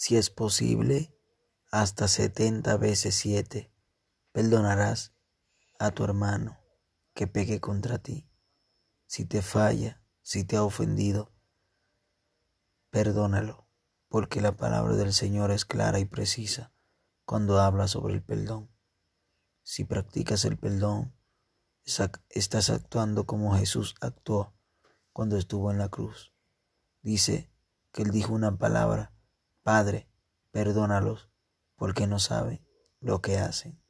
si es posible, hasta setenta veces siete, perdonarás a tu hermano que peque contra ti. Si te falla, si te ha ofendido, perdónalo, porque la palabra del Señor es clara y precisa cuando habla sobre el perdón. Si practicas el perdón, estás actuando como Jesús actuó cuando estuvo en la cruz. Dice que él dijo una palabra, Padre, perdónalos, porque no saben lo que hacen.